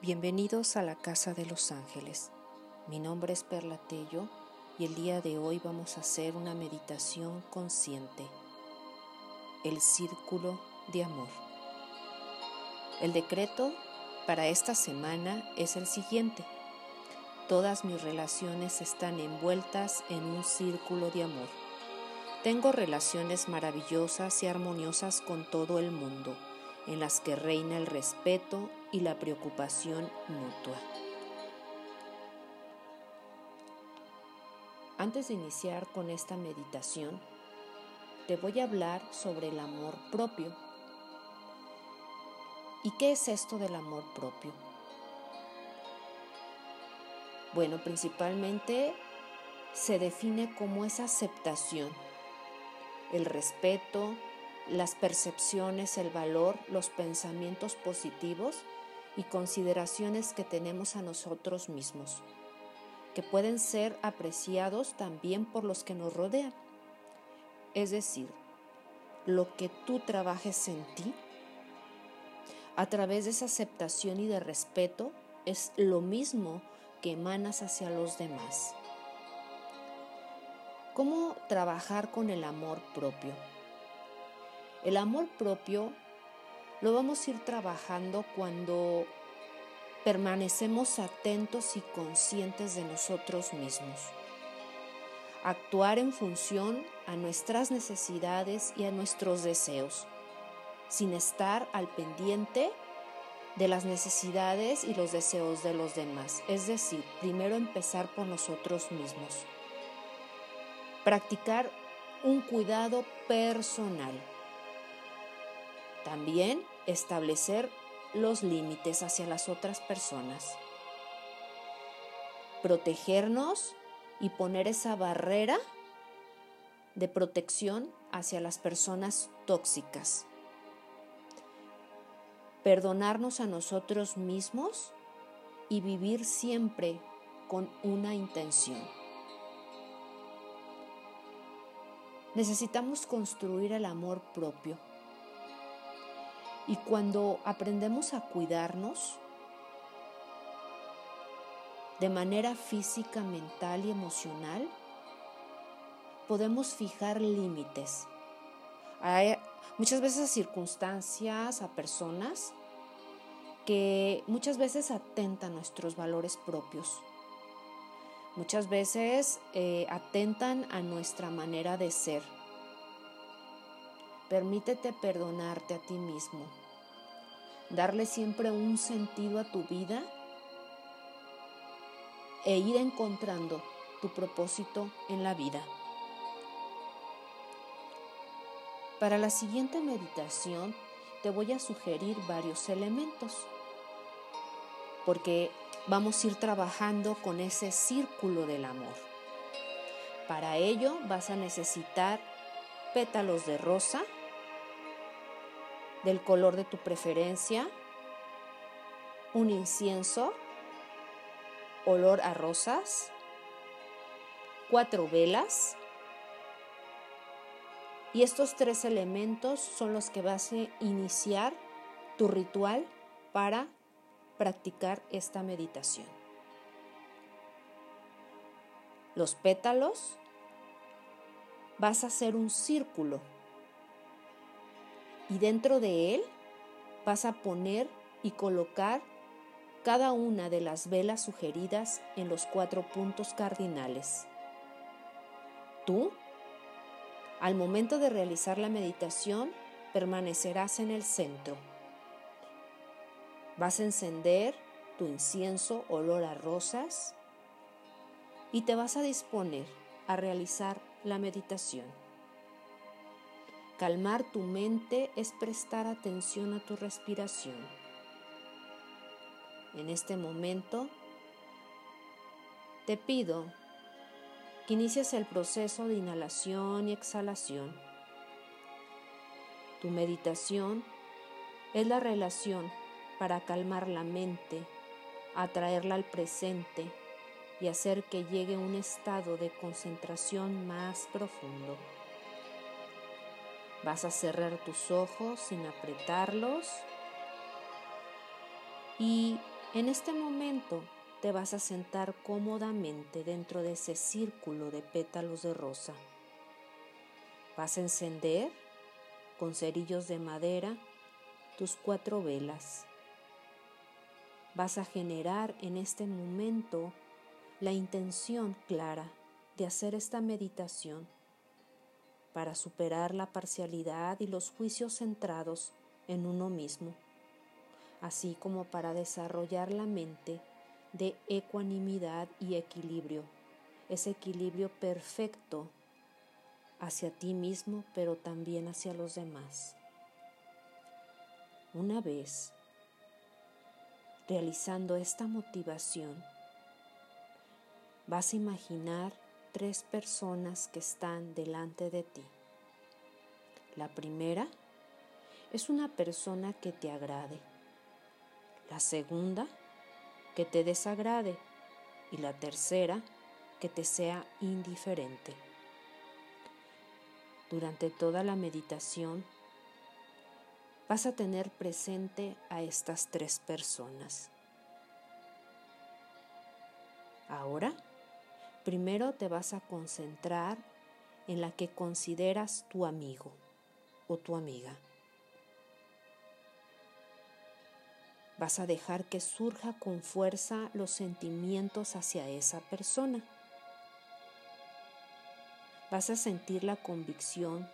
Bienvenidos a la Casa de los Ángeles. Mi nombre es Perla Tello y el día de hoy vamos a hacer una meditación consciente. El círculo de amor. El decreto para esta semana es el siguiente. Todas mis relaciones están envueltas en un círculo de amor. Tengo relaciones maravillosas y armoniosas con todo el mundo en las que reina el respeto y la preocupación mutua. Antes de iniciar con esta meditación, te voy a hablar sobre el amor propio. ¿Y qué es esto del amor propio? Bueno, principalmente se define como esa aceptación, el respeto, las percepciones, el valor, los pensamientos positivos y consideraciones que tenemos a nosotros mismos, que pueden ser apreciados también por los que nos rodean. Es decir, lo que tú trabajes en ti, a través de esa aceptación y de respeto, es lo mismo que emanas hacia los demás. ¿Cómo trabajar con el amor propio? El amor propio lo vamos a ir trabajando cuando permanecemos atentos y conscientes de nosotros mismos. Actuar en función a nuestras necesidades y a nuestros deseos, sin estar al pendiente de las necesidades y los deseos de los demás. Es decir, primero empezar por nosotros mismos. Practicar un cuidado personal también establecer los límites hacia las otras personas. Protegernos y poner esa barrera de protección hacia las personas tóxicas. Perdonarnos a nosotros mismos y vivir siempre con una intención. Necesitamos construir el amor propio y cuando aprendemos a cuidarnos de manera física, mental y emocional, podemos fijar límites. Hay muchas veces a circunstancias, a personas que muchas veces atentan nuestros valores propios. Muchas veces eh, atentan a nuestra manera de ser Permítete perdonarte a ti mismo, darle siempre un sentido a tu vida e ir encontrando tu propósito en la vida. Para la siguiente meditación te voy a sugerir varios elementos, porque vamos a ir trabajando con ese círculo del amor. Para ello vas a necesitar pétalos de rosa, del color de tu preferencia, un incienso, olor a rosas, cuatro velas. Y estos tres elementos son los que vas a iniciar tu ritual para practicar esta meditación. Los pétalos vas a hacer un círculo y dentro de él vas a poner y colocar cada una de las velas sugeridas en los cuatro puntos cardinales. Tú, al momento de realizar la meditación, permanecerás en el centro. Vas a encender tu incienso olor a rosas y te vas a disponer a realizar la meditación. Calmar tu mente es prestar atención a tu respiración. En este momento, te pido que inicies el proceso de inhalación y exhalación. Tu meditación es la relación para calmar la mente, atraerla al presente y hacer que llegue a un estado de concentración más profundo. Vas a cerrar tus ojos sin apretarlos y En este momento te vas a sentar cómodamente dentro de ese círculo de pétalos de rosa. Vas a encender con cerillos de madera tus cuatro velas. Vas a generar en este momento la intención clara de hacer esta meditación para superar la parcialidad y los juicios centrados en uno mismo así como para desarrollar la mente de ecuanimidad y equilibrio, ese equilibrio perfecto hacia ti mismo, pero también hacia los demás. Una vez realizando esta motivación, vas a imaginar tres personas que están delante de ti. La primera es una persona que te agrade la segunda, que te desagrade. Y la tercera, que te sea indiferente. Durante toda la meditación vas a tener presente a estas tres personas. Ahora, primero te vas a concentrar en la que consideras tu amigo o tu amiga. Vas a dejar que surja con fuerza los sentimientos hacia esa persona. Vas a sentir la convicción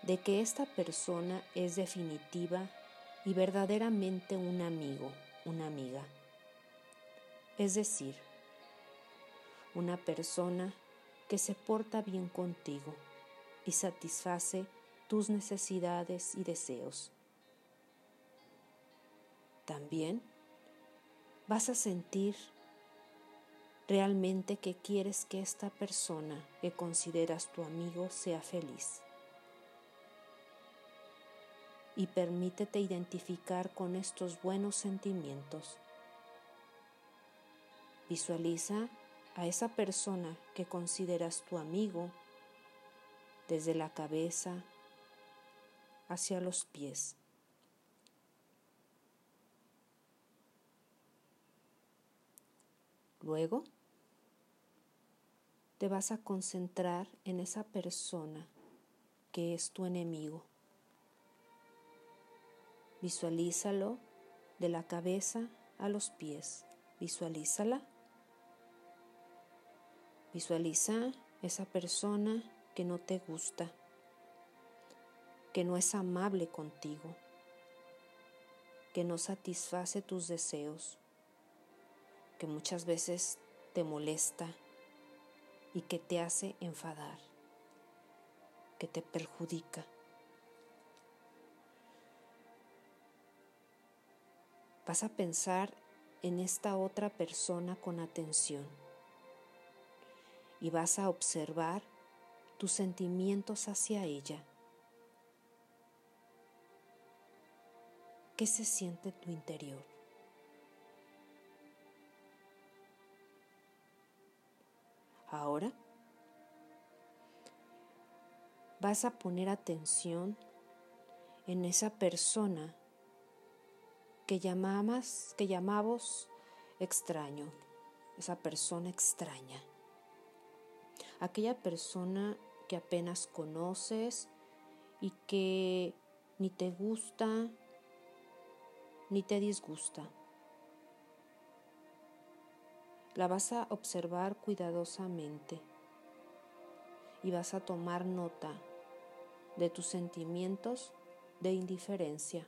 de que esta persona es definitiva y verdaderamente un amigo, una amiga. Es decir, una persona que se porta bien contigo y satisface tus necesidades y deseos también vas a sentir realmente que quieres que esta persona que consideras tu amigo sea feliz. Y permítete identificar con estos buenos sentimientos. Visualiza a esa persona que consideras tu amigo desde la cabeza hacia los pies. Luego, te vas a concentrar en esa persona que es tu enemigo. Visualízalo de la cabeza a los pies. Visualízala. Visualiza esa persona que no te gusta, que no es amable contigo, que no satisface tus deseos que muchas veces te molesta y que te hace enfadar, que te perjudica. Vas a pensar en esta otra persona con atención y vas a observar tus sentimientos hacia ella. ¿Qué se siente en tu interior? Ahora vas a poner atención en esa persona que llamamos, que llamamos extraño, esa persona extraña, aquella persona que apenas conoces y que ni te gusta ni te disgusta. La vas a observar cuidadosamente y vas a tomar nota de tus sentimientos de indiferencia.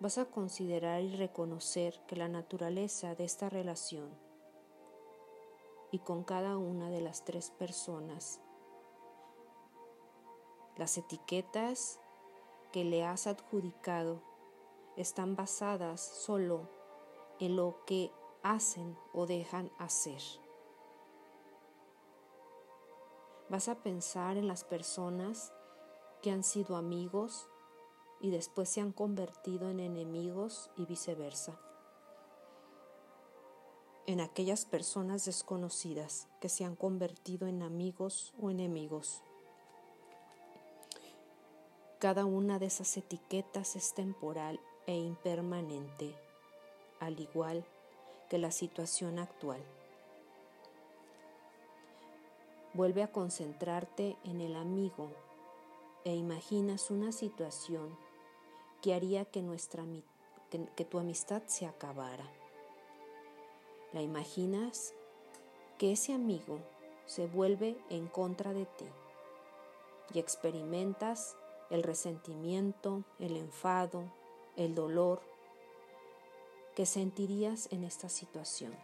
Vas a considerar y reconocer que la naturaleza de esta relación y con cada una de las tres personas, las etiquetas que le has adjudicado están basadas solo en lo que hacen o dejan hacer. Vas a pensar en las personas que han sido amigos y después se han convertido en enemigos y viceversa. En aquellas personas desconocidas que se han convertido en amigos o enemigos. Cada una de esas etiquetas es temporal e impermanente, al igual que la situación actual. Vuelve a concentrarte en el amigo e imaginas una situación que haría que, nuestra, que, que tu amistad se acabara. La imaginas que ese amigo se vuelve en contra de ti y experimentas el resentimiento, el enfado, el dolor que sentirías en esta situación.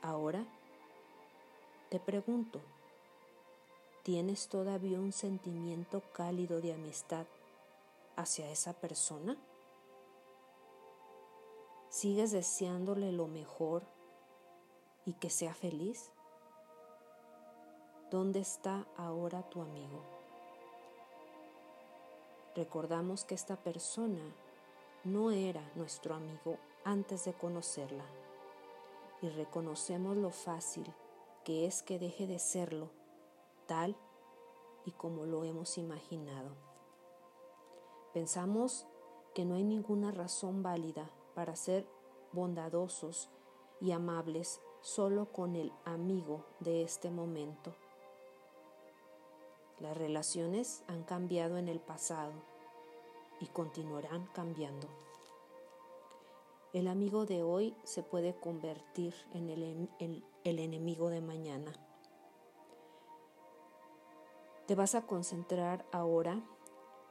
Ahora te pregunto, ¿tienes todavía un sentimiento cálido de amistad hacia esa persona? ¿Sigues deseándole lo mejor y que sea feliz? ¿Dónde está ahora tu amigo? Recordamos que esta persona no era nuestro amigo antes de conocerla y reconocemos lo fácil que es que deje de serlo tal y como lo hemos imaginado. Pensamos que no hay ninguna razón válida para ser bondadosos y amables solo con el amigo de este momento. Las relaciones han cambiado en el pasado y continuarán cambiando. El amigo de hoy se puede convertir en el, el, enemigo de mañana. Te vas a concentrar ahora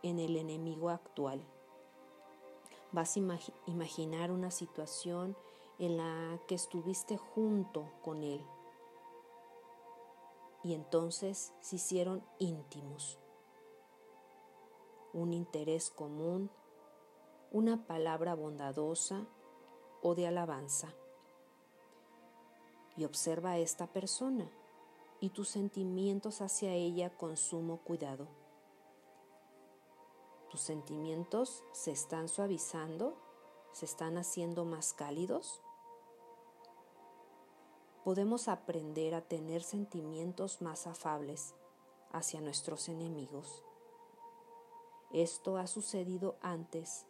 en el enemigo actual. Vas a imaginar una situación en la que estuviste junto con él y entonces se hicieron íntimos. Un interés común, una palabra bondadosa o de alabanza. Y observa a esta persona y tus sentimientos hacia ella con sumo cuidado. ¿Tus sentimientos se están suavizando? ¿Se están haciendo más cálidos? Podemos aprender a tener sentimientos más afables hacia nuestros enemigos. Esto ha sucedido antes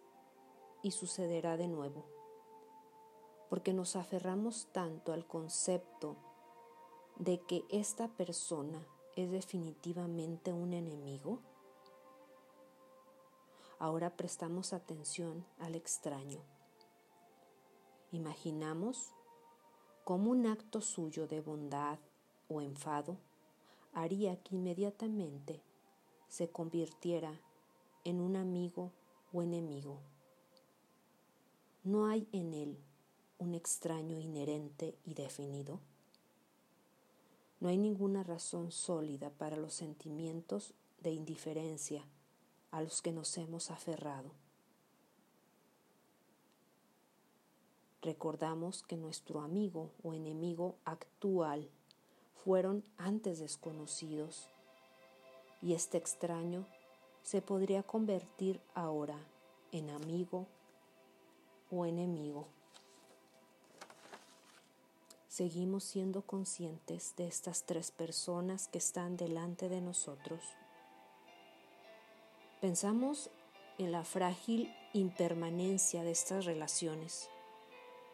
y sucederá de nuevo, porque nos aferramos tanto al concepto de que esta persona es definitivamente un enemigo Ahora prestamos atención al extraño. Imaginamos cómo un acto suyo de bondad o enfado haría que inmediatamente se convirtiera en un amigo o enemigo. No hay en él un extraño inherente y definido. No hay ninguna razón sólida para los sentimientos de indiferencia a los que nos hemos aferrado. Recordamos que nuestro amigo o enemigo actual fueron antes desconocidos y este extraño se podría convertir ahora en amigo o enemigo. Seguimos siendo conscientes de estas tres personas que están delante de nosotros. Pensamos en la frágil impermanencia de estas relaciones.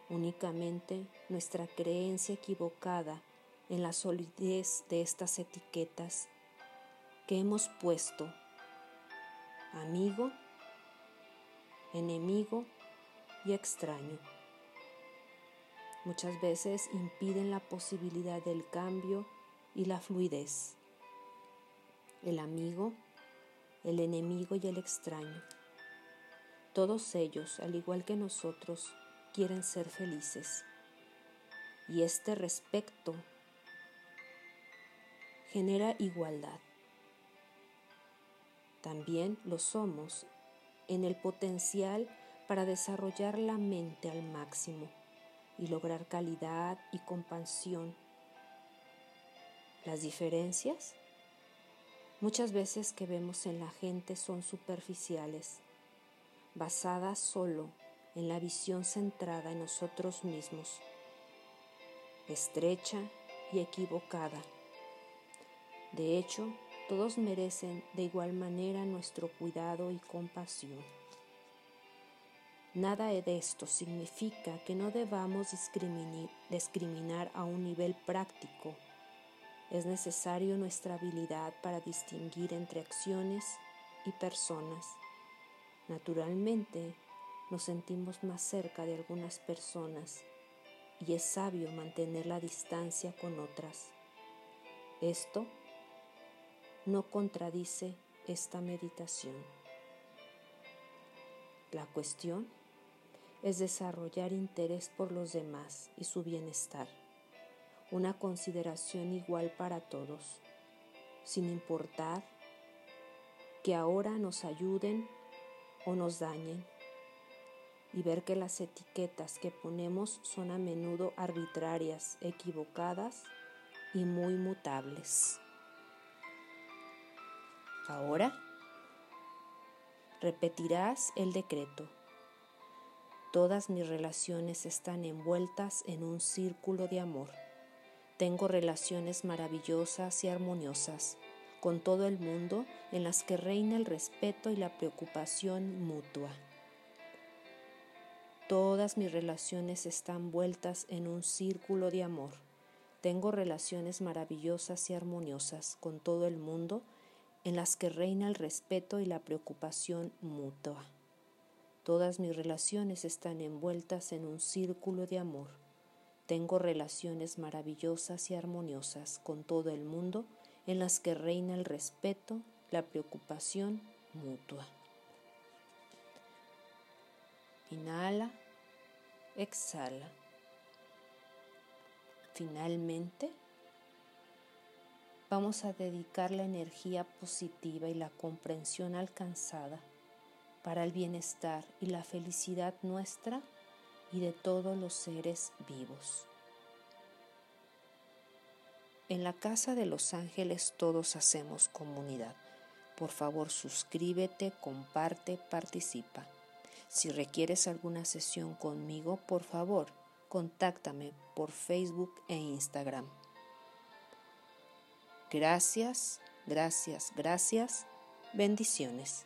Únicamente nuestra creencia equivocada en la solidez de estas etiquetas que hemos puesto amigo, enemigo y extraño. Muchas veces impiden la posibilidad del cambio y la fluidez. El amigo el enemigo y el extraño. Todos ellos, al igual que nosotros, quieren ser felices. Y este respecto genera igualdad. También lo somos en el potencial para desarrollar la mente al máximo y lograr calidad y compasión. Las diferencias Muchas veces que vemos en la gente son superficiales, basadas solo en la visión centrada en nosotros mismos, estrecha y equivocada. De hecho, todos merecen de igual manera nuestro cuidado y compasión. Nada de esto significa que no debamos discriminar a un nivel práctico. Es necesario nuestra habilidad para distinguir entre acciones y personas. Naturalmente, nos sentimos más cerca de algunas personas y es sabio mantener la distancia con otras. Esto no contradice esta meditación. La cuestión es desarrollar interés por los demás y su bienestar, una consideración igual para todos, sin importar que ahora nos ayuden o nos dañen, y ver que las etiquetas que ponemos son a menudo arbitrarias, equivocadas y muy mutables. Ahora repetirás el decreto. Todas mis relaciones están envueltas en un círculo de amor. Tengo relaciones maravillosas y armoniosas con todo el mundo en las que reina el respeto y la preocupación mutua. Todas mis relaciones están vueltas en un círculo de amor. Tengo relaciones maravillosas y armoniosas con todo el mundo en las que reina el respeto y la preocupación mutua. Todas mis relaciones están envueltas en un círculo de amor. Tengo relaciones maravillosas y armoniosas con todo el mundo en las que reina el respeto, la preocupación mutua. Inhala, exhala. Finalmente, vamos a dedicar la energía positiva y la comprensión alcanzada para el bienestar y la felicidad nuestra y de todos los seres vivos. En la Casa de los Ángeles todos hacemos comunidad. Por favor, suscríbete, comparte, participa. Si requieres alguna sesión conmigo, por favor, contáctame por Facebook e Instagram. Gracias, gracias, gracias. Bendiciones.